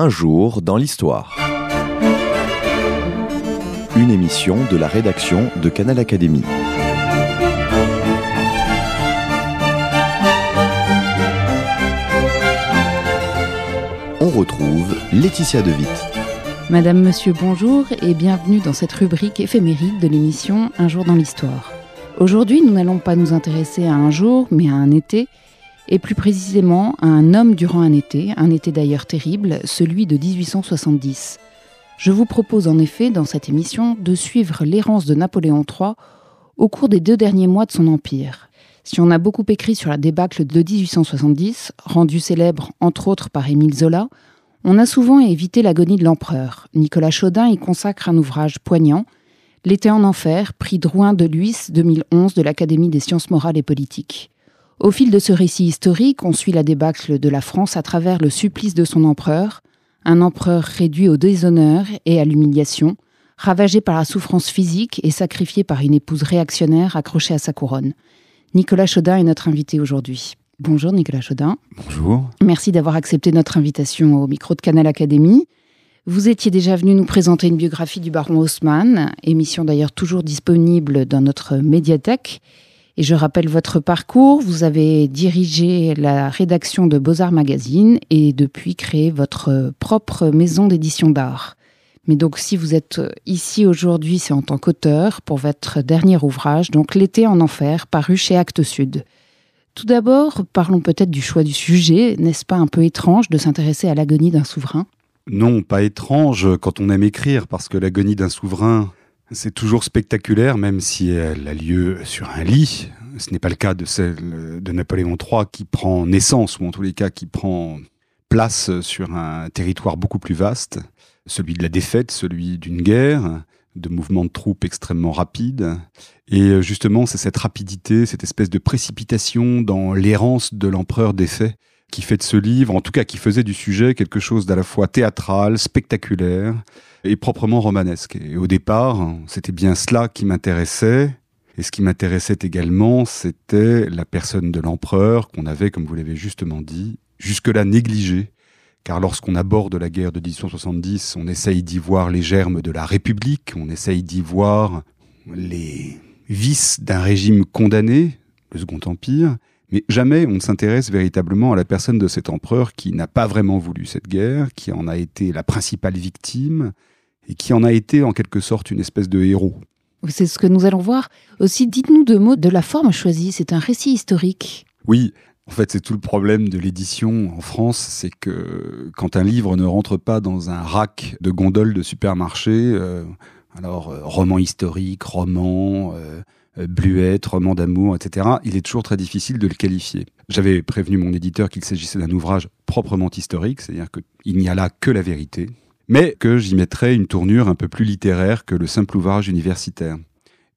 Un jour dans l'histoire. Une émission de la rédaction de Canal Académie. On retrouve Laetitia Devitt. Madame, Monsieur, bonjour et bienvenue dans cette rubrique éphéméride de l'émission Un jour dans l'histoire. Aujourd'hui, nous n'allons pas nous intéresser à un jour, mais à un été, et plus précisément à un homme durant un été, un été d'ailleurs terrible, celui de 1870. Je vous propose en effet, dans cette émission, de suivre l'errance de Napoléon III au cours des deux derniers mois de son empire. Si on a beaucoup écrit sur la débâcle de 1870, rendue célèbre entre autres par Émile Zola, on a souvent évité l'agonie de l'empereur. Nicolas Chaudin y consacre un ouvrage poignant, L'été en enfer, prix Drouin de Luis 2011 de l'Académie des sciences morales et politiques. Au fil de ce récit historique, on suit la débâcle de la France à travers le supplice de son empereur, un empereur réduit au déshonneur et à l'humiliation, ravagé par la souffrance physique et sacrifié par une épouse réactionnaire accrochée à sa couronne. Nicolas Chaudin est notre invité aujourd'hui. Bonjour Nicolas Chaudin. Bonjour. Merci d'avoir accepté notre invitation au micro de Canal Académie. Vous étiez déjà venu nous présenter une biographie du baron Haussmann, émission d'ailleurs toujours disponible dans notre médiathèque. Et je rappelle votre parcours. Vous avez dirigé la rédaction de Beaux-Arts Magazine et depuis créé votre propre maison d'édition d'art. Mais donc, si vous êtes ici aujourd'hui, c'est en tant qu'auteur pour votre dernier ouvrage, donc L'été en enfer, paru chez Actes Sud. Tout d'abord, parlons peut-être du choix du sujet. N'est-ce pas un peu étrange de s'intéresser à l'agonie d'un souverain? Non, pas étrange quand on aime écrire, parce que l'agonie d'un souverain, c'est toujours spectaculaire, même si elle a lieu sur un lit. Ce n'est pas le cas de celle de Napoléon III qui prend naissance, ou en tous les cas qui prend place sur un territoire beaucoup plus vaste, celui de la défaite, celui d'une guerre, de mouvements de troupes extrêmement rapides. Et justement, c'est cette rapidité, cette espèce de précipitation dans l'errance de l'empereur défait qui fait de ce livre, en tout cas qui faisait du sujet quelque chose d'à la fois théâtral, spectaculaire et proprement romanesque. Et au départ, c'était bien cela qui m'intéressait. Et ce qui m'intéressait également, c'était la personne de l'empereur qu'on avait, comme vous l'avez justement dit, jusque-là négligée. Car lorsqu'on aborde la guerre de 1870, on essaye d'y voir les germes de la République, on essaye d'y voir les vices d'un régime condamné, le Second Empire, mais jamais on ne s'intéresse véritablement à la personne de cet empereur qui n'a pas vraiment voulu cette guerre, qui en a été la principale victime et qui en a été en quelque sorte une espèce de héros. C'est ce que nous allons voir. Aussi, dites-nous deux mots de la forme choisie. C'est un récit historique. Oui, en fait, c'est tout le problème de l'édition en France, c'est que quand un livre ne rentre pas dans un rack de gondoles de supermarché, euh, alors euh, roman historique, roman, euh, euh, Bluette, roman d'amour, etc., il est toujours très difficile de le qualifier. J'avais prévenu mon éditeur qu'il s'agissait d'un ouvrage proprement historique, c'est-à-dire qu'il n'y a là que la vérité, mais que j'y mettrais une tournure un peu plus littéraire que le simple ouvrage universitaire.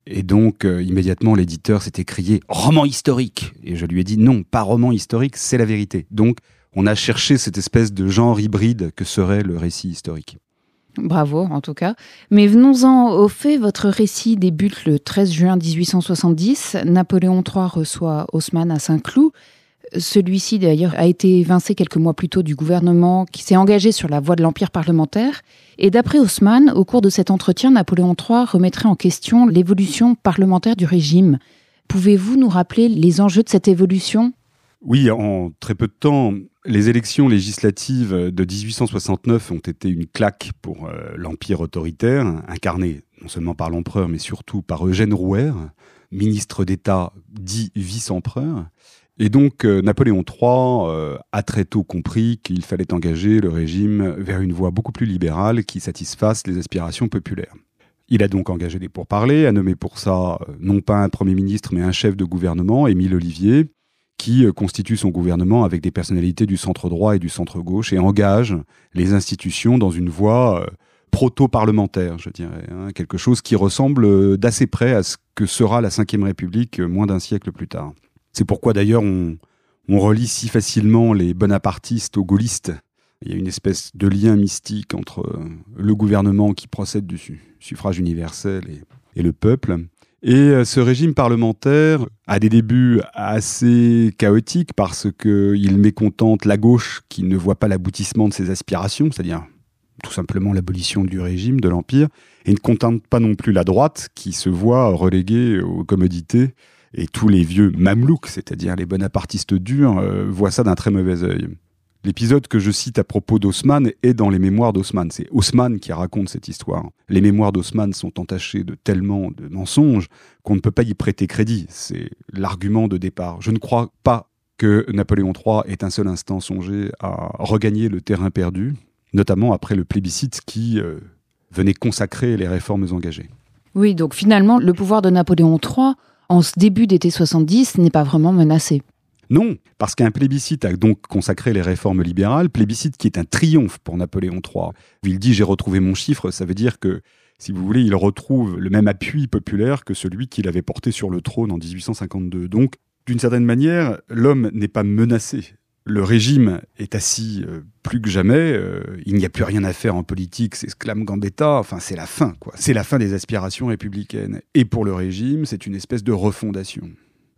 Et donc, euh, immédiatement, l'éditeur s'est écrié roman historique. Et je lui ai dit non, pas roman historique, c'est la vérité. Donc, on a cherché cette espèce de genre hybride que serait le récit historique. Bravo, en tout cas. Mais venons-en au fait. Votre récit débute le 13 juin 1870. Napoléon III reçoit Haussmann à Saint-Cloud. Celui-ci, d'ailleurs, a été évincé quelques mois plus tôt du gouvernement qui s'est engagé sur la voie de l'empire parlementaire. Et d'après Haussmann, au cours de cet entretien, Napoléon III remettrait en question l'évolution parlementaire du régime. Pouvez-vous nous rappeler les enjeux de cette évolution? Oui, en très peu de temps, les élections législatives de 1869 ont été une claque pour euh, l'Empire autoritaire, incarné non seulement par l'empereur, mais surtout par Eugène Rouer, ministre d'État dit vice-empereur. Et donc euh, Napoléon III euh, a très tôt compris qu'il fallait engager le régime vers une voie beaucoup plus libérale qui satisfasse les aspirations populaires. Il a donc engagé des pourparlers, a nommé pour ça non pas un Premier ministre, mais un chef de gouvernement, Émile Olivier, qui euh, constitue son gouvernement avec des personnalités du centre droit et du centre gauche et engage les institutions dans une voie euh, proto-parlementaire, je dirais, hein, quelque chose qui ressemble euh, d'assez près à ce que sera la Ve République moins d'un siècle plus tard. C'est pourquoi d'ailleurs on, relie si facilement les bonapartistes aux gaullistes. Il y a une espèce de lien mystique entre le gouvernement qui procède du suffrage universel et le peuple, Et euh, ce régime parlementaire a des débuts assez chaotiques parce qu'il mécontente la gauche qui ne voit pas l'aboutissement de ses aspirations, c'est-à-dire tout simplement l'abolition du régime, de l'Empire, et ne contente pas non plus la droite qui se voit reléguée aux commodités. Et tous les vieux mamelouks, c'est-à-dire les bonapartistes durs, euh, voient ça d'un très mauvais œil. L'épisode que je cite à propos d'Haussmann est dans les mémoires d'Haussmann. C'est Haussmann qui raconte cette histoire. Les mémoires d'Haussmann sont entachées de tellement de mensonges qu'on ne peut pas y prêter crédit. C'est l'argument de départ. Je ne crois pas que Napoléon III ait un seul instant songé à regagner le terrain perdu, notamment après le plébiscite qui euh, venait consacrer les réformes engagées. Oui, donc finalement, le pouvoir de Napoléon III, en ce début d'été 70, n'est pas vraiment menacé. Non, parce qu'un plébiscite a donc consacré les réformes libérales, plébiscite qui est un triomphe pour Napoléon III. Il dit j'ai retrouvé mon chiffre, ça veut dire que, si vous voulez, il retrouve le même appui populaire que celui qu'il avait porté sur le trône en 1852. Donc, d'une certaine manière, l'homme n'est pas menacé. Le régime est assis euh, plus que jamais. Euh, il n'y a plus rien à faire en politique, c'est exclame Gambetta. Enfin, c'est la fin, quoi. C'est la fin des aspirations républicaines. Et pour le régime, c'est une espèce de refondation.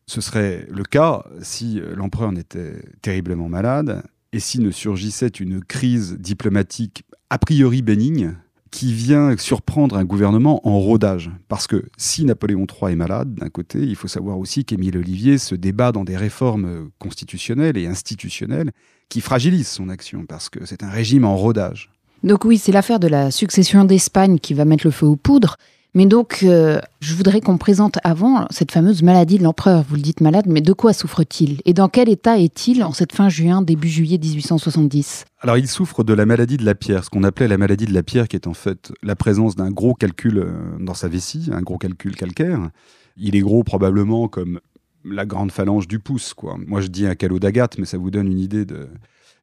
Ce serait le cas si euh, l'empereur n'était terriblement malade et si ne surgissait une crise diplomatique a priori bénigne qui vient surprendre un gouvernement en rodage. Parce que si Napoléon III est malade, d'un côté, il faut savoir aussi qu'Émile Olivier se débat dans des réformes constitutionnelles et institutionnelles qui fragilisent son action, parce que c'est un régime en rodage. Donc oui, c'est l'affaire de la succession d'Espagne qui va mettre le feu aux poudres. Mais donc, euh, je voudrais qu'on présente avant cette fameuse maladie de l'empereur. Vous le dites malade, mais de quoi souffre-t-il? Et dans quel état est-il en cette fin juin, début juillet 1870 Alors, il souffre de la maladie de la pierre, ce qu'on appelait la maladie de la pierre, qui est en fait la présence d'un gros calcul euh, dans sa vessie, un gros calcul calcaire. Il est gros probablement comme la grande phalange du pouce, quoi. Moi, je dis un calot d'agate, mais ça vous donne une idée de,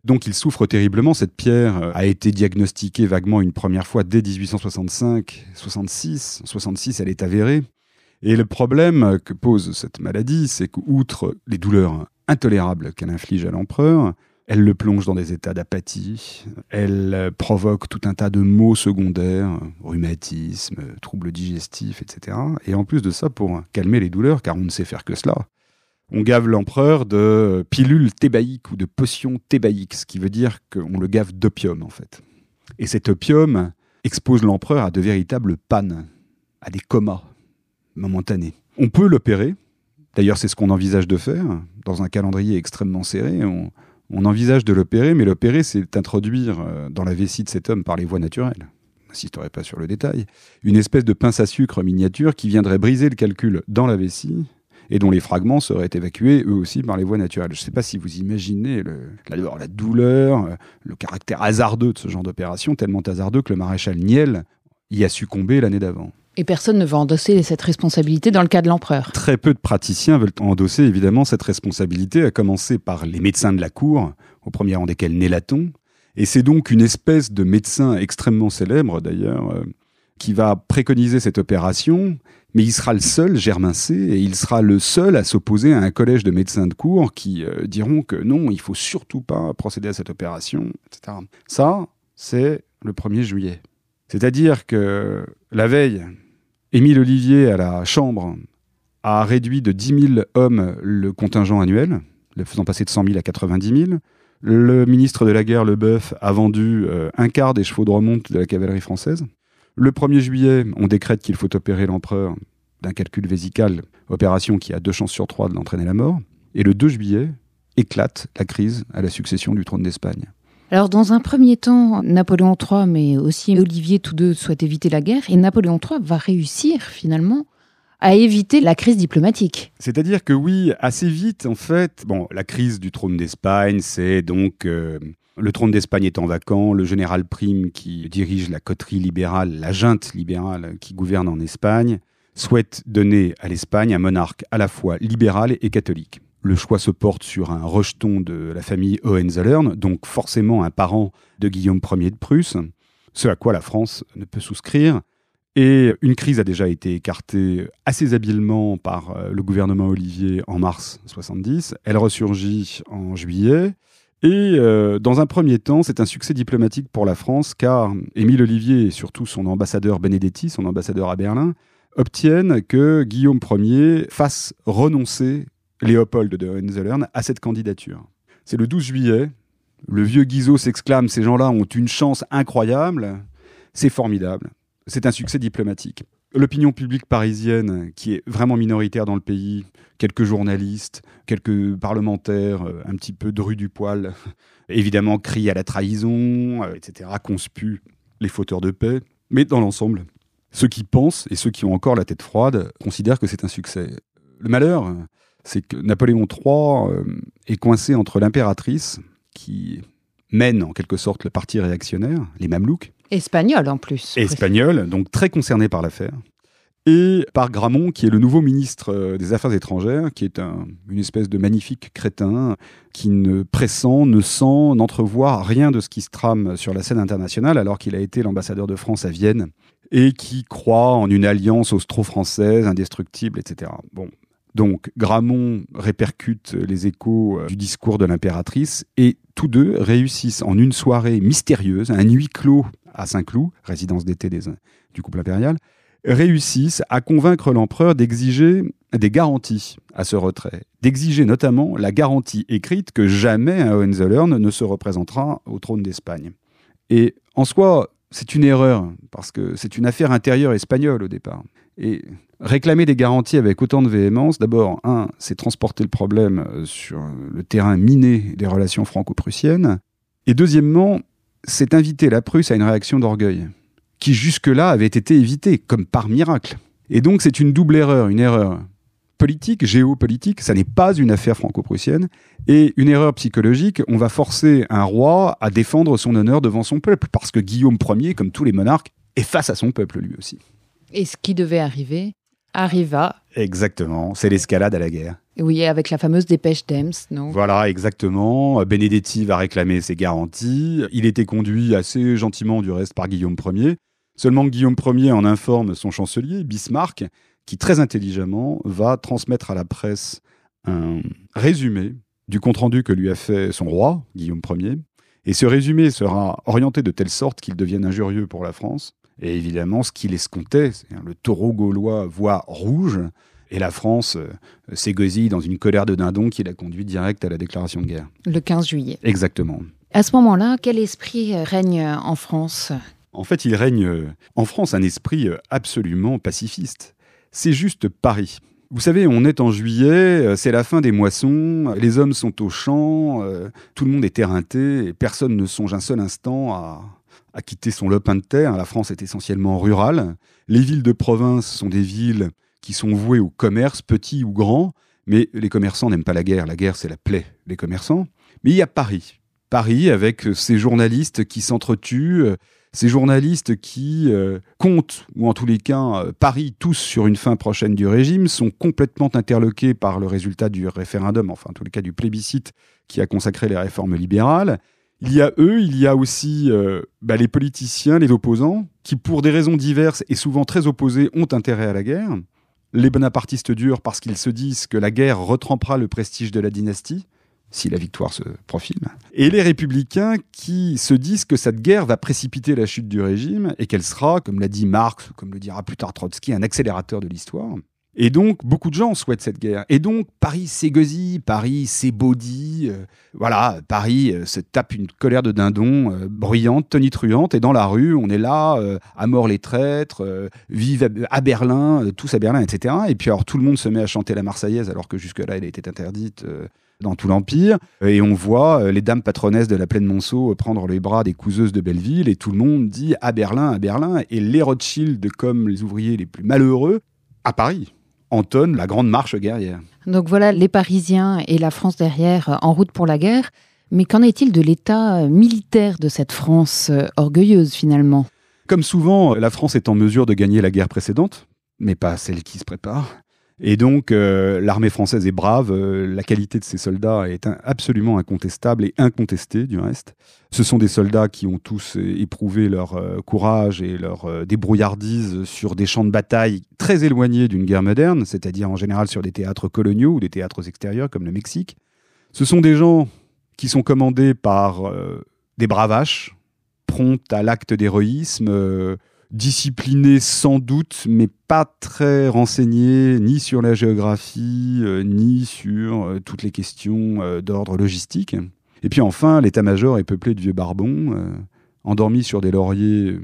donc il souffre terriblement. Cette pierre euh, a été diagnostiquée vaguement une première fois dès 1865, 66. 66, elle est avérée. Et le problème que pose cette maladie, c'est qu'outre les douleurs intolérables qu'elle inflige à l'empereur, elle le plonge dans des états d'apathie, elle provoque tout un tas de maux secondaires, rhumatisme, troubles digestifs, etc. Et en plus de ça, pour calmer les douleurs, car on ne sait faire que cela, on gave l'empereur de pilules thébaïques ou de potions thébaïques, ce qui veut dire qu'on le gave d'opium en fait. Et cet opium expose l'empereur à de véritables pannes, à des comas momentanés. On peut l'opérer, d'ailleurs c'est ce qu'on envisage de faire, dans un calendrier extrêmement serré, on, envisage de l'opérer, mais l'opérer c'est introduire euh, dans la vessie de cet homme par les voies naturelles. N'insisterai pas sur le détail. Une espèce de pince à sucre miniature qui viendrait briser le calcul dans la vessie et dont les fragments seraient évacués eux aussi par les voies naturelles. Je ne sais pas si vous imaginez le, la, la, douleur, euh, le caractère hasardeux de ce genre d'opération, tellement hasardeux que le maréchal Niel y a succombé l'année d'avant. Et personne ne va endosser cette responsabilité dans le cas de l'empereur. Très peu de praticiens veulent endosser évidemment cette responsabilité, à commencer par les médecins de la cour, au premier rang desquels Nélaton. Et c'est donc une espèce de médecin extrêmement célèbre d'ailleurs, euh, qui va préconiser cette opération mais il sera le seul, Germain C, et il sera le seul à s'opposer à un collège de médecins de cour qui euh, diront que non, il faut surtout pas procéder à cette opération, etc. Ça, c'est le 1er juillet. C'est-à-dire que la veille, Émile Olivier à la Chambre a réduit de 10 000 hommes le contingent annuel, le faisant passer de 100 000 à 90 000. Le ministre de la Guerre, Leboeuf, a vendu euh, un quart des chevaux de remonte de la cavalerie française. Le 1er juillet, on décrète qu'il faut opérer l'empereur d'un calcul vésical, opération qui a deux chances sur trois de l'entraîner à la mort. Et le 2 juillet, éclate la crise à la succession du trône d'Espagne. Alors, dans un premier temps, Napoléon III, mais aussi Olivier, tous deux souhaitent éviter la guerre, et Napoléon III va réussir finalement à éviter la crise diplomatique. C'est-à-dire que oui, assez vite, en fait, bon, la crise du trône d'Espagne, c'est donc euh, le trône d'Espagne étant vacant, le général Prime, qui dirige la coterie libérale, la junte libérale qui gouverne en Espagne, souhaite donner à l'Espagne un monarque à la fois libéral et catholique. Le choix se porte sur un rejeton de la famille Hohenzollern, donc forcément un parent de Guillaume Ier de Prusse, ce à quoi la France ne peut souscrire. Et une crise a déjà été écartée assez habilement par euh, le gouvernement Olivier en mars 70. Elle ressurgit en juillet. Et euh, dans un premier temps, c'est un succès diplomatique pour la France, car Émile Olivier et surtout son ambassadeur Benedetti, son ambassadeur à Berlin, obtiennent que Guillaume Ier fasse renoncer Léopold de Hohenzollern à cette candidature. C'est le 12 juillet. Le vieux Guizot s'exclame Ces gens-là ont une chance incroyable. C'est formidable. C'est un succès diplomatique. L'opinion publique parisienne, qui est vraiment minoritaire dans le pays, quelques journalistes, quelques parlementaires, euh, un petit peu dru du poil, évidemment crient à la trahison, euh, etc., conspuent les fauteurs de paix. Mais dans l'ensemble, ceux qui pensent et ceux qui ont encore la tête froide considèrent que c'est un succès. Le malheur, c'est que Napoléon III euh, est coincé entre l'impératrice, qui mène en quelque sorte le parti réactionnaire, les Mamelouks. Espagnol en plus. Espagnol, donc très concerné par l'affaire. Et par Gramont, qui est le nouveau ministre euh, des Affaires étrangères, qui est un, une espèce de magnifique crétin, qui ne pressent, ne sent, n'entrevoit rien de ce qui se trame sur la scène internationale, alors qu'il a été l'ambassadeur de France à Vienne, et qui croit en une alliance austro-française indestructible, etc. Bon, donc Gramont répercute les échos euh, du discours de l'impératrice et tous deux réussissent en une soirée mystérieuse, un huis clos à Saint-Cloud, résidence d'été du couple impérial, réussissent à convaincre l'empereur d'exiger des garanties à ce retrait, d'exiger notamment la garantie écrite que jamais un Hohenzollern ne se représentera au trône d'Espagne. Et en soi, c'est une erreur, parce que c'est une affaire intérieure espagnole au départ. Et réclamer des garanties avec autant de véhémence, d'abord, un, c'est transporter le problème euh, sur le terrain miné des relations franco-prussiennes. Et deuxièmement, c'est inviter la Prusse à une réaction d'orgueil, qui jusque-là avait été évitée, comme par miracle. Et donc c'est une double erreur, une erreur politique, géopolitique, ça n'est pas une affaire franco-prussienne, et une erreur psychologique, on va forcer un roi à défendre son honneur devant son peuple, parce que Guillaume Ier, comme tous les monarques, est face à son peuple lui aussi. Et ce qui devait arriver arriva. Exactement, c'est l'escalade à la guerre. Oui, avec la fameuse dépêche d'Ems, non? Voilà, exactement. Benedetti va réclamer ses garanties. Il était conduit assez gentiment, du reste, par Guillaume Ier. Seulement Guillaume Ier en informe son chancelier, Bismarck, qui très intelligemment va transmettre à la presse un résumé du compte-rendu que lui a fait son roi, Guillaume Ier. Et ce résumé sera orienté de telle sorte qu'il devienne injurieux pour la France. Et évidemment, ce qu'il escomptait, le taureau gaulois voit rouge, et la France euh, s'égosille dans une colère de dindon qui l'a conduit direct à la déclaration de guerre. Le 15 juillet. Exactement. À ce moment-là, quel esprit règne en France? En fait, il règne euh, en France un esprit euh, absolument pacifiste. C'est juste Paris. Vous savez, on est en juillet, c'est la fin des moissons, les hommes sont aux champs, tout le monde est éreinté, et personne ne songe un seul instant à, à quitter son lopin de terre. La France est essentiellement rurale. Les villes de province sont des villes qui sont vouées au commerce, petit ou grand, mais les commerçants n'aiment pas la guerre. La guerre, c'est la plaie des commerçants. Mais il y a Paris. Paris avec ces journalistes qui s'entretuent, ces journalistes qui euh, comptent, ou en tous les cas euh, parient tous sur une fin prochaine du régime, sont complètement interloqués par le résultat du référendum, enfin en tous les cas du plébiscite qui a consacré les réformes libérales. Il y a eux, il y a aussi euh, bah, les politiciens, les opposants, qui pour des raisons diverses et souvent très opposées ont intérêt à la guerre. Les bonapartistes durs parce qu'ils se disent que la guerre retrempera le prestige de la dynastie, si la victoire se profile. Et les républicains qui se disent que cette guerre va précipiter la chute du régime et qu'elle sera, comme l'a dit Marx, comme le dira plus tard Trotsky, un accélérateur de l'histoire. Et donc, beaucoup de gens souhaitent cette guerre. Et donc, Paris s'égosille, Paris s'ébaudit. Euh, voilà, Paris euh, se tape une colère de dindon euh, bruyante, tonitruante. Et dans la rue, on est là, à mort les traîtres, vive à, Berlin, tous à Berlin, etc. Et puis, alors, tout le monde se met à chanter la Marseillaise, alors que jusque-là, elle était interdite dans tout l'Empire. Et on voit les dames patronesses de la plaine Monceau prendre les bras des couseuses de Belleville. Et tout le monde dit à Berlin, à Berlin. Et les Rothschild, comme les ouvriers les plus malheureux, à Paris entonne la grande marche guerrière. Donc voilà les Parisiens et la France derrière euh, en route pour la guerre. Mais qu'en est-il de l'état euh, militaire de cette France euh, orgueilleuse finalement? Comme souvent, la France est en mesure de gagner la guerre précédente, mais pas celle qui se prépare. Et donc, euh, l'armée française est brave, euh, la qualité de ses soldats est absolument incontestable et incontestée du reste. Ce sont des soldats qui ont tous éprouvé leur euh, courage et leur débrouillardise sur des champs de bataille très éloignés d'une guerre moderne, c'est-à-dire en général sur des théâtres coloniaux ou des théâtres extérieurs comme le Mexique. Ce sont des gens qui sont commandés par des bravaches, promptes à l'acte d'héroïsme, discipliné sans doute, mais pas très renseigné ni sur la géographie, euh, ni sur euh, toutes les questions euh, d'ordre logistique. Et puis enfin, l'état-major est peuplé de vieux barbons, endormis sur des lauriers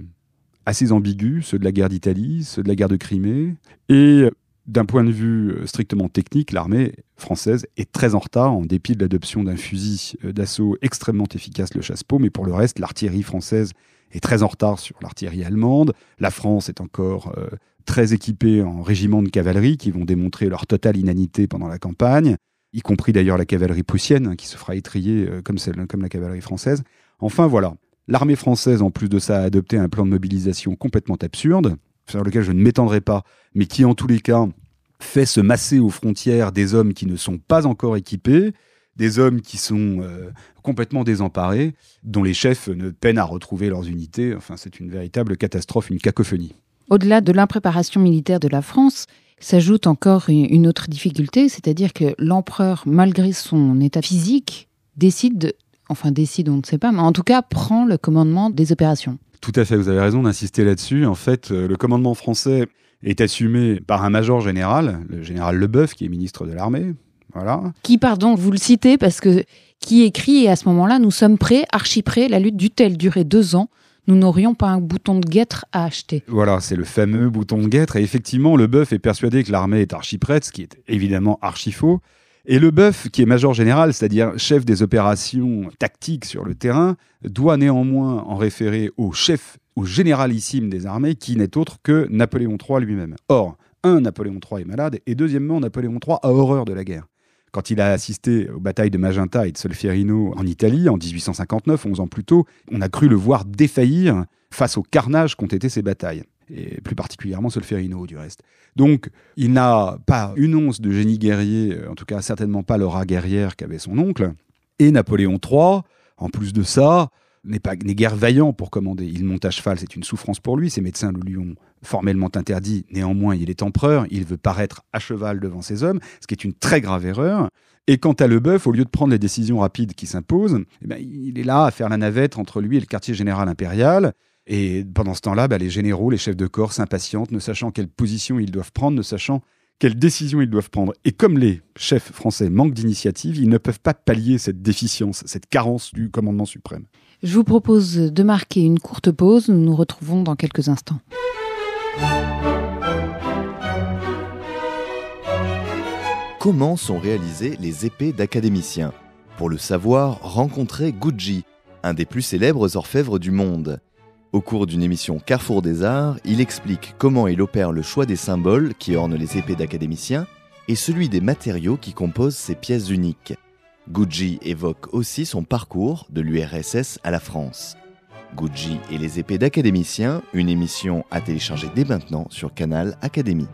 assez ambigus, ceux de la guerre d'Italie, ceux de la guerre de Crimée. Et d'un point de vue strictement technique, l'armée française est très en retard, en dépit de l'adoption d'un fusil d'assaut extrêmement efficace, le chasse-peau, mais pour le reste, l'artillerie française est très en retard sur l'artillerie allemande. La France est encore euh, très équipée en régiments de cavalerie qui vont démontrer leur totale inanité pendant la campagne, y compris d'ailleurs la cavalerie prussienne hein, qui se fera étrier euh, comme la cavalerie française. Enfin voilà, l'armée française en plus de ça a adopté un plan de mobilisation complètement absurde, sur lequel je ne m'étendrai pas, mais qui en tous les cas fait se masser aux frontières des hommes qui ne sont pas encore équipés, des hommes qui sont euh, complètement désemparés, dont les chefs ne peinent à retrouver leurs unités. Enfin, c'est une véritable catastrophe, une cacophonie. Au-delà de l'impréparation militaire de la France, s'ajoute encore une autre difficulté, c'est-à-dire que l'empereur, malgré son état physique, décide, enfin décide, on ne sait pas, mais en tout cas prend le commandement des opérations. Tout à fait, vous avez raison d'insister là-dessus. En fait, euh, le commandement français est assumé par un major général, le général Leboeuf, qui est ministre de l'armée, qui, pardon, vous le citez parce que qui écrit et à ce moment-là, nous sommes prêts, archi prêts, la lutte dut-elle durer deux ans? Nous n'aurions pas un bouton de guêtre à acheter. Voilà, c'est le fameux bouton de guêtre. Et effectivement, le bœuf est persuadé que l'armée est archi prête, ce qui est évidemment archi faux. Et le bœuf, qui est major général, c'est-à-dire chef des opérations tactiques sur le terrain, doit néanmoins en référer au chef, au généralissime des armées, qui n'est autre que Napoléon III lui-même. Or, un, Napoléon III est malade, et deuxièmement, Napoléon III a horreur de la guerre quand il a assisté aux batailles de Magenta et de Solferino en Italie en 1859, 11 ans plus tôt, on a cru le voir défaillir face au carnage qu'ont été ces batailles. Et plus particulièrement Solferino, du reste. Donc, il n'a pas une once de génie guerrier, en tout cas certainement pas l'aura guerrière qu'avait son oncle. Et Napoléon III, en plus de ça, n'est pas guère vaillant pour commander. Il monte à cheval, c'est une souffrance pour lui. Ses médecins le lui ont formellement interdit. Néanmoins, il est empereur. Il veut paraître à cheval devant ses hommes, ce qui est une très grave erreur. Et quant à Leboeuf, au lieu de prendre les décisions rapides qui s'imposent, eh ben, il est là à faire la navette entre lui et le quartier général impérial. Et pendant ce temps-là, bah, les généraux, les chefs de corps s'impatientent, ne sachant quelle position ils doivent prendre, ne sachant quelles décisions ils doivent prendre. Et comme les chefs français manquent d'initiative, ils ne peuvent pas pallier cette déficience, cette carence du commandement suprême. Je vous propose de marquer une courte pause. Nous nous retrouvons dans quelques instants. Comment sont réalisées les épées d'académiciens? Pour le savoir, rencontrez Gucci, un des plus célèbres orfèvres du monde. Au cours d'une émission Carrefour des Arts, il explique comment il opère le choix des symboles qui ornent les épées d'académiciens et celui des matériaux qui composent ces pièces uniques. Gucci évoque aussi son parcours de l'URSS à la France. Gucci et les épées d'académiciens, une émission à télécharger dès maintenant sur Canal Académie.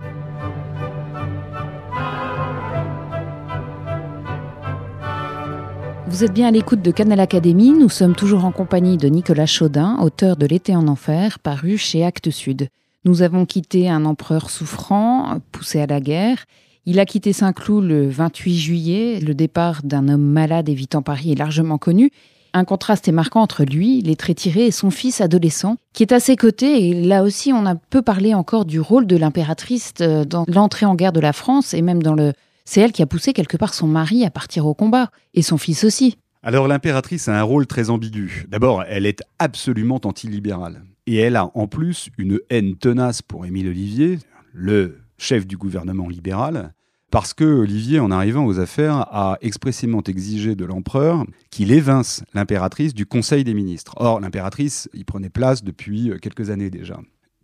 Vous êtes bien à l'écoute de Canal Académie. Nous sommes toujours en compagnie de Nicolas Chaudin, auteur de L'été en enfer, paru chez Actes Sud. Nous avons quitté un empereur souffrant, poussé à la guerre, il a quitté Saint-Cloud le 28 juillet. Le départ d'un homme malade évitant Paris est largement connu. Un contraste est marquant entre lui, les traits tirés, et son fils adolescent, qui est à ses côtés. Et là aussi, on a peu parlé encore du rôle de l'impératrice euh, dans l'entrée en guerre de la France, et même dans le... C'est elle qui a poussé quelque part son mari à partir au combat, et son fils aussi. Alors l'impératrice a un rôle très ambigu. D'abord, elle est absolument antilibérale. Et elle a en plus une haine tenace pour Émile Olivier, le chef du gouvernement libéral, parce que Olivier, en arrivant aux affaires, a expressément exigé de l'empereur qu'il évince l'impératrice du Conseil des ministres. Or, l'impératrice y prenait place depuis quelques années déjà.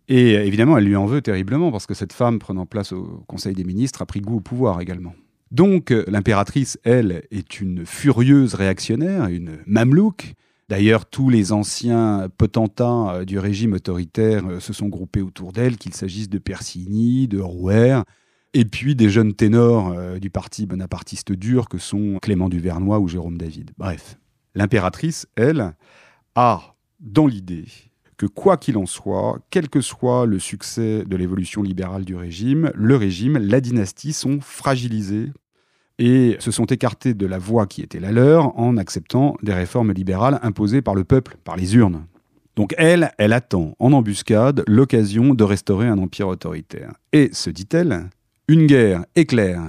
Et évidemment, elle lui en veut terriblement, parce que cette femme prenant place au Conseil des ministres a pris goût au pouvoir également. Donc, l'impératrice, elle, est une furieuse réactionnaire, une mamelouk, D'ailleurs, tous les anciens potentats euh, du régime autoritaire euh, se sont groupés autour d'elle, qu'il s'agisse de Persigny, de Rouher, et puis des jeunes ténors euh, du parti bonapartiste dur que sont Clément Duvernois ou Jérôme David. Bref, l'impératrice, elle, a dans l'idée que quoi qu'il en soit, quel que soit le succès de l'évolution libérale du régime, le régime, la dynastie sont fragilisés et se sont écartés de la voie qui était la leur en acceptant des réformes libérales imposées par le peuple, par les urnes. Donc elle, elle attend en embuscade l'occasion de restaurer un empire autoritaire. Et, se dit-elle, une guerre éclair,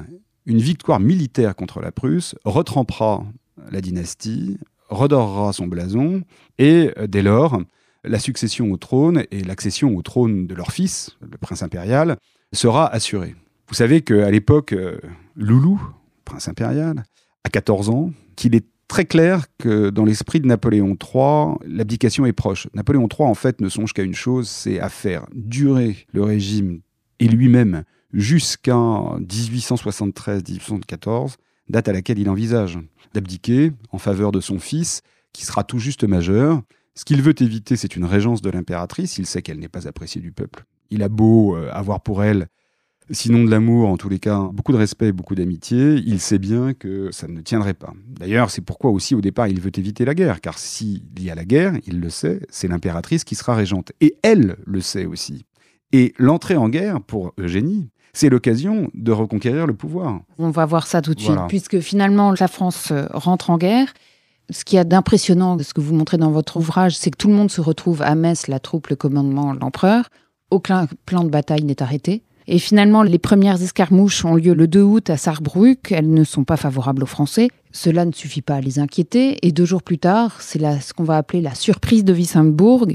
une victoire militaire contre la Prusse retrempera la dynastie, redorera son blason, et dès lors, la succession au trône et l'accession au trône de leur fils, le prince impérial, sera assurée. Vous savez qu'à l'époque, euh, Loulou, prince impérial, a 14 ans, qu'il est très clair que dans l'esprit de Napoléon III, l'abdication est proche. Napoléon III, en fait, ne songe qu'à une chose, c'est à faire durer le régime et lui-même jusqu'en 1873-1874, date à laquelle il envisage d'abdiquer en faveur de son fils, qui sera tout juste majeur. Ce qu'il veut éviter, c'est une régence de l'impératrice. Il sait qu'elle n'est pas appréciée du peuple. Il a beau euh, avoir pour elle sinon de l'amour, en tous les cas, beaucoup de respect et beaucoup d'amitié, il sait bien que ça ne tiendrait pas. D'ailleurs, c'est pourquoi aussi au départ il veut éviter la guerre, car s'il y a la guerre, il le sait, c'est l'impératrice qui sera régente. Et elle le sait aussi. Et l'entrée en guerre, pour Eugénie, c'est l'occasion de reconquérir le pouvoir. On va voir ça tout de suite, puisque finalement la France euh, rentre en guerre. Ce qui y a d'impressionnant, ce que vous montrez dans votre ouvrage, c'est que tout le monde se retrouve à Metz, la troupe, le commandement, l'empereur. Aucun plan de bataille n'est arrêté. Et finalement, les premières escarmouches ont lieu le 2 août à Sarrebruck. Elles ne sont pas favorables aux Français. Cela ne suffit pas à les inquiéter. Et deux jours plus tard, c'est ce qu'on va appeler la surprise de Wissembourg.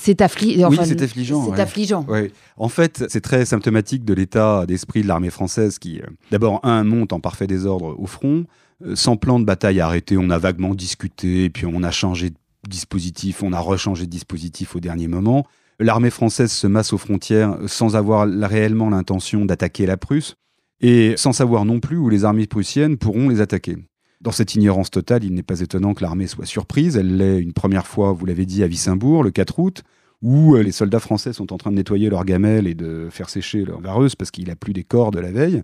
C'est affligeant. oui, c'est affligeant. C'est affligeant. En fait, c'est très symptomatique de l'état d'esprit de l'armée française qui, euh, d'abord, un, monte en parfait désordre au front, euh, sans plan de bataille arrêté. On a vaguement discuté, et puis on a changé de dispositif, on a rechangé de dispositif au dernier moment. L'armée française se masse aux frontières sans avoir réellement l'intention d'attaquer la Prusse et sans savoir non plus où les armées prussiennes pourront les attaquer. Dans cette ignorance totale, il n'est pas étonnant que l'armée soit surprise. Elle l'est une première fois, vous l'avez dit, à Wissembourg, le 4 août, où euh, les soldats français sont en train de nettoyer leurs gamelles et de faire sécher leurs vareuses parce qu'il a plus des corps de la veille.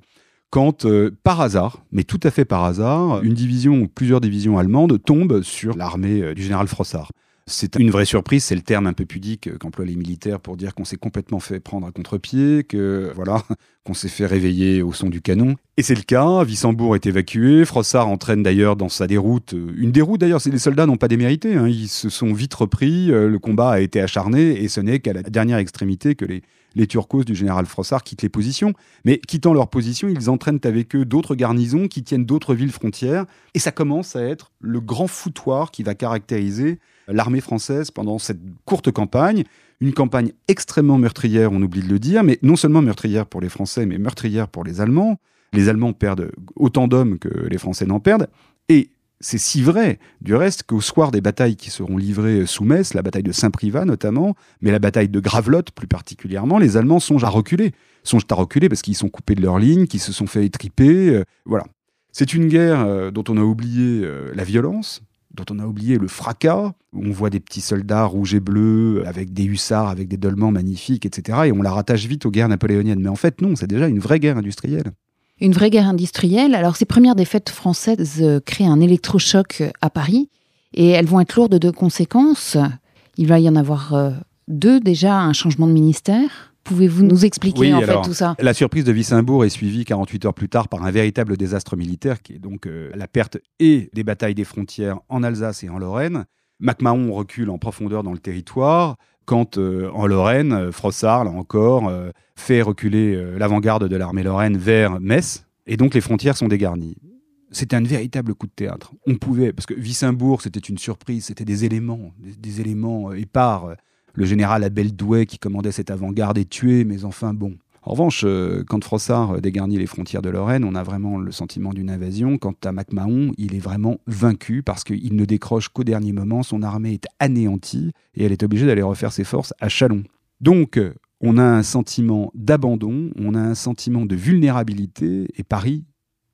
Quand, euh, par hasard, mais tout à fait par hasard, une division ou plusieurs divisions allemandes tombent sur l'armée euh, du général Frossard. C'est une vraie surprise, c'est le terme un peu pudique qu'emploient les militaires pour dire qu'on s'est complètement fait prendre à contre-pied, que voilà, qu'on s'est fait réveiller au son du canon. Et c'est le cas, Wissembourg est évacué, Frossard entraîne d'ailleurs dans sa déroute, euh, une déroute d'ailleurs, les soldats n'ont pas démérité, hein, ils se sont vite repris, euh, le combat a été acharné, et ce n'est qu'à la dernière extrémité que les, les turcos du général Frossard quittent les positions. Mais quittant leurs positions, ils entraînent avec eux d'autres garnisons qui tiennent d'autres villes frontières, et ça commence à être le grand foutoir qui va caractériser l'armée française pendant cette courte campagne. Une campagne extrêmement meurtrière, on oublie de le dire, mais non seulement meurtrière pour les Français, mais meurtrière pour les Allemands. Les Allemands perdent autant d'hommes que les Français n'en perdent. Et c'est si vrai, du reste, qu'au soir des batailles qui seront livrées sous Metz, la bataille de Saint-Privat notamment, mais la bataille de Gravelotte plus particulièrement, les Allemands songent à reculer. Songent à reculer parce qu'ils sont coupés de leur ligne, qu'ils se sont fait étriper. Euh, voilà. C'est une guerre euh, dont on a oublié euh, la violence, dont on a oublié le fracas, où on voit des petits soldats rouges et bleus, avec des hussards, avec des dolmans magnifiques, etc. Et on la rattache vite aux guerres napoléoniennes. Mais en fait, non, c'est déjà une vraie guerre industrielle. Une vraie guerre industrielle. Alors, ces premières défaites françaises euh, créent un électrochoc euh, à Paris, et elles vont être lourdes de conséquences. Il va y en avoir euh, deux déjà, un changement de ministère Pouvez-vous nous expliquer en fait tout ça? La surprise de Wissembourg est suivie 48 heures plus tard par un véritable désastre militaire qui est donc euh, la perte et des batailles des frontières en Alsace et en Lorraine. MacMahon recule en profondeur dans le territoire quand euh, en Lorraine, euh, Frossard, là encore, fait reculer l'avant-garde de l'armée lorraine vers Metz et donc les frontières sont dégarnies. C'était un véritable coup de théâtre. On pouvait, parce que Wissembourg, c'était une surprise, c'était des éléments, des éléments épars le général Abel Douai qui commandait cette avant-garde est tué, mais enfin bon. En revanche, euh, quand Frossard dégarnit les frontières de Lorraine, on a vraiment le sentiment d'une invasion. Quant à MacMahon, il est vraiment vaincu parce qu'il ne décroche qu'au dernier moment. Son armée est anéantie et elle est obligée d'aller refaire ses forces à Chalon. Donc, on a un sentiment d'abandon, on a un sentiment de vulnérabilité et Paris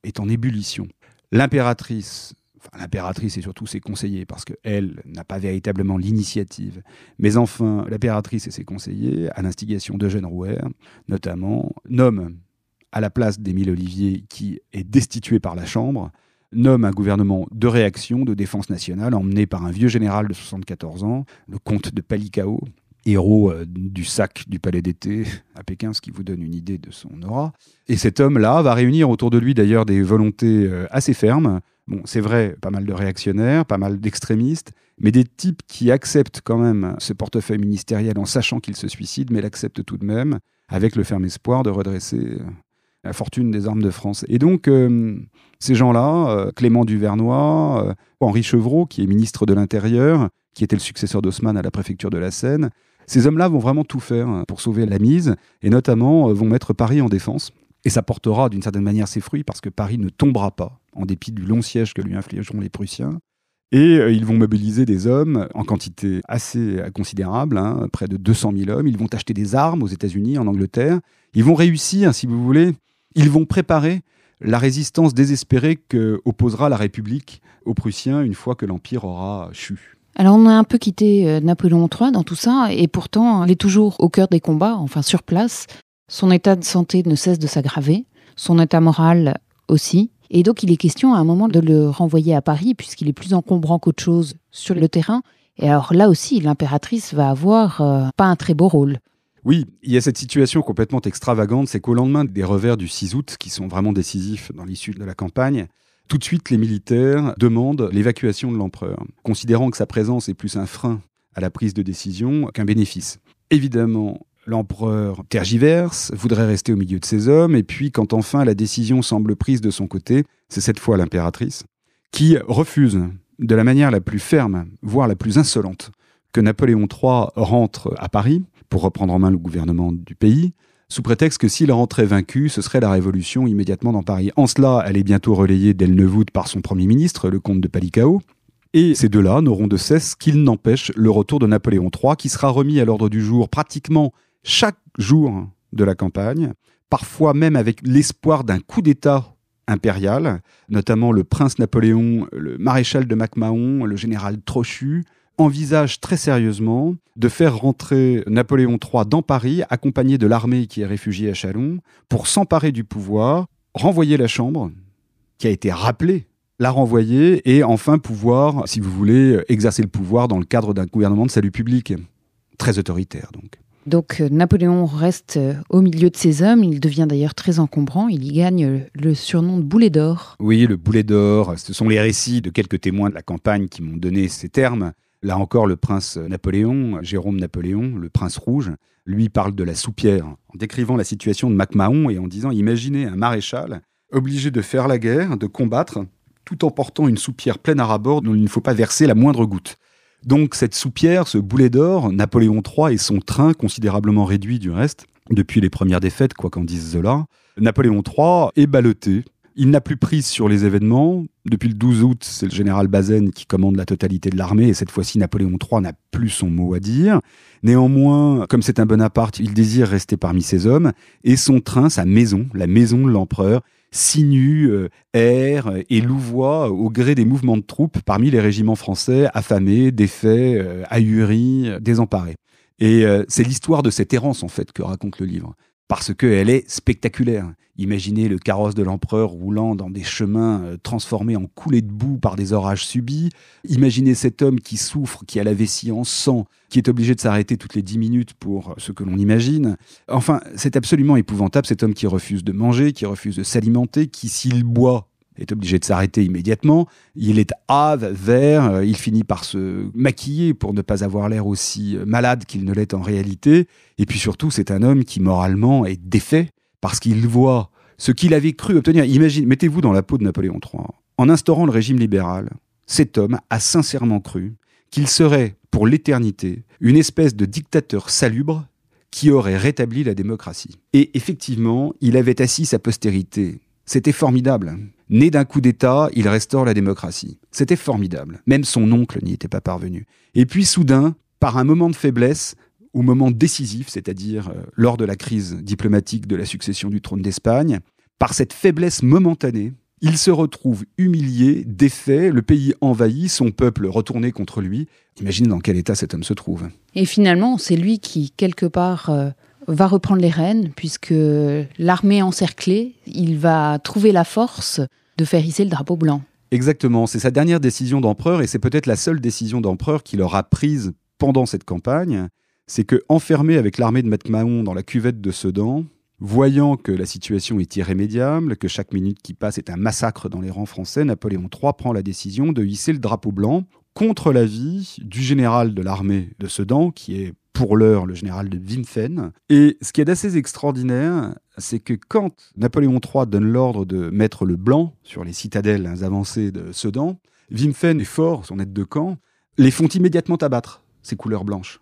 est en ébullition. L'impératrice l'impératrice et surtout ses conseillers, parce qu'elle n'a pas véritablement l'initiative. Mais enfin, l'impératrice et ses conseillers, à l'instigation d'Eugène Rouer, notamment, nomment à la place d'Émile Olivier, qui est destitué par la Chambre, nomme un gouvernement de réaction, de défense nationale, emmené par un vieux général de 74 ans, le comte de Palikao, héros euh, du sac du palais d'été à Pékin, ce qui vous donne une idée de son aura. Et cet homme-là va réunir autour de lui d'ailleurs des volontés euh, assez fermes, Bon, c'est vrai, pas mal de réactionnaires, pas mal d'extrémistes, mais des types qui acceptent quand même ce portefeuille ministériel en sachant qu'ils se suicident, mais l'acceptent tout de même, avec le ferme espoir de redresser euh, la fortune des armes de France. Et donc, euh, ces gens-là, euh, Clément Duvernois, Henri Chevreau, qui est ministre de l'Intérieur, qui était le successeur d'Haussmann à la préfecture de la Seine, ces hommes-là vont vraiment tout faire pour sauver la mise, et notamment vont mettre Paris en défense. Et ça portera d'une certaine manière ses fruits, parce que Paris ne tombera pas, en dépit du long siège que lui infligeront les Prussiens. Et euh, ils vont mobiliser des hommes en quantité assez considérable, hein, près de 200 000 hommes. Ils vont acheter des armes aux États-Unis, en Angleterre. Ils vont réussir, si vous voulez, ils vont préparer la résistance désespérée que opposera la République aux Prussiens une fois que l'Empire aura chu. Alors on a un peu quitté euh, Napoléon III dans tout ça, et pourtant il est toujours au cœur des combats, enfin sur place. Son état de santé ne cesse de s'aggraver, son état moral aussi. Et donc il est question à un moment de le renvoyer à Paris, puisqu'il est plus encombrant qu'autre chose sur le terrain. Et alors là aussi, l'impératrice va avoir euh, pas un très beau rôle. Oui, il y a cette situation complètement extravagante, c'est qu'au lendemain des revers du 6 août, qui sont vraiment décisifs dans l'issue de la campagne, tout de suite les militaires demandent l'évacuation de l'empereur, considérant que sa présence est plus un frein à la prise de décision qu'un bénéfice. Évidemment, L'empereur tergiverse, voudrait rester au milieu de ses hommes, et puis quand enfin la décision semble prise de son côté, c'est cette fois l'impératrice, qui refuse de la manière la plus ferme, voire la plus insolente, que Napoléon III rentre à Paris pour reprendre en main le gouvernement du pays, sous prétexte que s'il rentrait vaincu, ce serait la révolution immédiatement dans Paris. En cela, elle est bientôt relayée d'Elnevoud par son Premier ministre, le comte de Palicao, et ces deux-là n'auront de cesse qu'ils n'empêchent le retour de Napoléon III, qui sera remis à l'ordre du jour pratiquement chaque jour de la campagne, parfois même avec l'espoir d'un coup d'État impérial, notamment le prince Napoléon, le maréchal de MacMahon, le général Trochu, envisagent très sérieusement de faire rentrer Napoléon III dans Paris, accompagné de l'armée qui est réfugiée à Chalon, pour s'emparer du pouvoir, renvoyer la Chambre, qui a été rappelée, la renvoyer, et enfin pouvoir, si vous voulez, exercer le pouvoir dans le cadre d'un gouvernement de salut public. Très autoritaire, donc. Donc euh, Napoléon reste euh, au milieu de ses hommes, il devient d'ailleurs très encombrant, il y gagne le surnom de boulet d'or. Oui, le boulet d'or, ce sont les récits de quelques témoins de la campagne qui m'ont donné ces termes. Là encore, le prince Napoléon, Jérôme Napoléon, le prince rouge, lui parle de la soupière, en décrivant la situation de MacMahon et en disant Imaginez un maréchal obligé de faire la guerre, de combattre, tout en portant une soupière pleine à rabord dont il ne faut pas verser la moindre goutte. Donc cette soupière, ce boulet d'or, Napoléon III et son train considérablement réduit du reste, depuis les premières défaites, quoi qu'en dise Zola, Napoléon III est ballotté. Il n'a plus prise sur les événements. Depuis le 12 août, c'est le général Bazaine qui commande la totalité de l'armée, et cette fois-ci, Napoléon III n'a plus son mot à dire. Néanmoins, comme c'est un Bonaparte, il désire rester parmi ses hommes, et son train, sa maison, la maison de l'empereur, sinue, euh, erre et louvoie au gré des mouvements de troupes parmi les régiments français affamés, défaits, euh, ahuris, désemparés. Et euh, c'est l'histoire de cette errance en fait que raconte le livre parce qu'elle est spectaculaire. Imaginez le carrosse de l'empereur roulant dans des chemins euh, transformés en coulées de boue par des orages subis. Imaginez cet homme qui souffre, qui a la vessie en sang, qui est obligé de s'arrêter toutes les dix minutes pour ce que l'on imagine. Enfin, c'est absolument épouvantable, cet homme qui refuse de manger, qui refuse de s'alimenter, qui s'il boit est obligé de s'arrêter immédiatement. Il est hâve, vert, euh, il finit par se maquiller pour ne pas avoir l'air aussi euh, malade qu'il ne l'est en réalité. Et puis surtout, c'est un homme qui moralement est défait parce qu'il voit ce qu'il avait cru obtenir. Imagine, mettez-vous dans la peau de Napoléon III. En instaurant le régime libéral, cet homme a sincèrement cru qu'il serait, pour l'éternité, une espèce de dictateur salubre qui aurait rétabli la démocratie. Et effectivement, il avait assis sa postérité. C'était formidable. Né d'un coup d'État, il restaure la démocratie. C'était formidable. Même son oncle n'y était pas parvenu. Et puis soudain, par un moment de faiblesse, au moment décisif, c'est-à-dire euh, lors de la crise diplomatique de la succession du trône d'Espagne, par cette faiblesse momentanée, il se retrouve humilié, défait, le pays envahi, son peuple retourné contre lui. Imaginez dans quel état cet homme se trouve. Et finalement, c'est lui qui, quelque part, euh, va reprendre les rênes, puisque l'armée encerclée, il va trouver la force de faire hisser le drapeau blanc. Exactement, c'est sa dernière décision d'empereur et c'est peut-être la seule décision d'empereur qu'il aura prise pendant cette campagne. C'est que, enfermé avec l'armée de MacMahon dans la cuvette de Sedan, Voyant que la situation est irrémédiable, que chaque minute qui passe est un massacre dans les rangs français, Napoléon III prend la décision de hisser le drapeau blanc contre l'avis du général de l'armée de Sedan, qui est pour l'heure le général de Wimpfen. Et ce qui est assez extraordinaire, c'est que quand Napoléon III donne l'ordre de mettre le blanc sur les citadelles avancées de Sedan, Wimpfen est fort, son aide de camp, les font immédiatement abattre, ces couleurs blanches,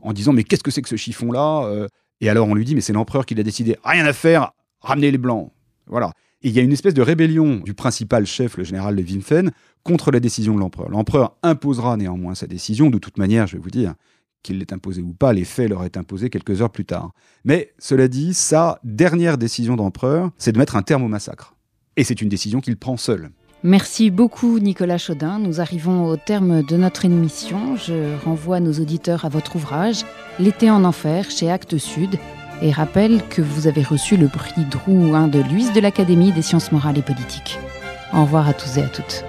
en disant mais qu'est-ce que c'est que ce chiffon-là euh? Et alors on lui dit mais c'est l'empereur qui l'a décidé, rien à faire, ramenez les blancs. Voilà. Et il y a une espèce de rébellion du principal chef, le général de Wimpfen, contre la décision de l'empereur. L'empereur imposera néanmoins sa décision, de toute manière, je vais vous dire, qu'il l'ait imposé ou pas, les faits leur est imposé quelques heures plus tard. Mais cela dit, sa dernière décision d'empereur, c'est de mettre un terme au massacre. Et c'est une décision qu'il prend seul. Merci beaucoup Nicolas Chaudin. Nous arrivons au terme de notre émission. Je renvoie nos auditeurs à votre ouvrage L'été en enfer chez Actes Sud et rappelle que vous avez reçu le prix Drouin de Luis de l'Académie des sciences morales et politiques. Au revoir à tous et à toutes.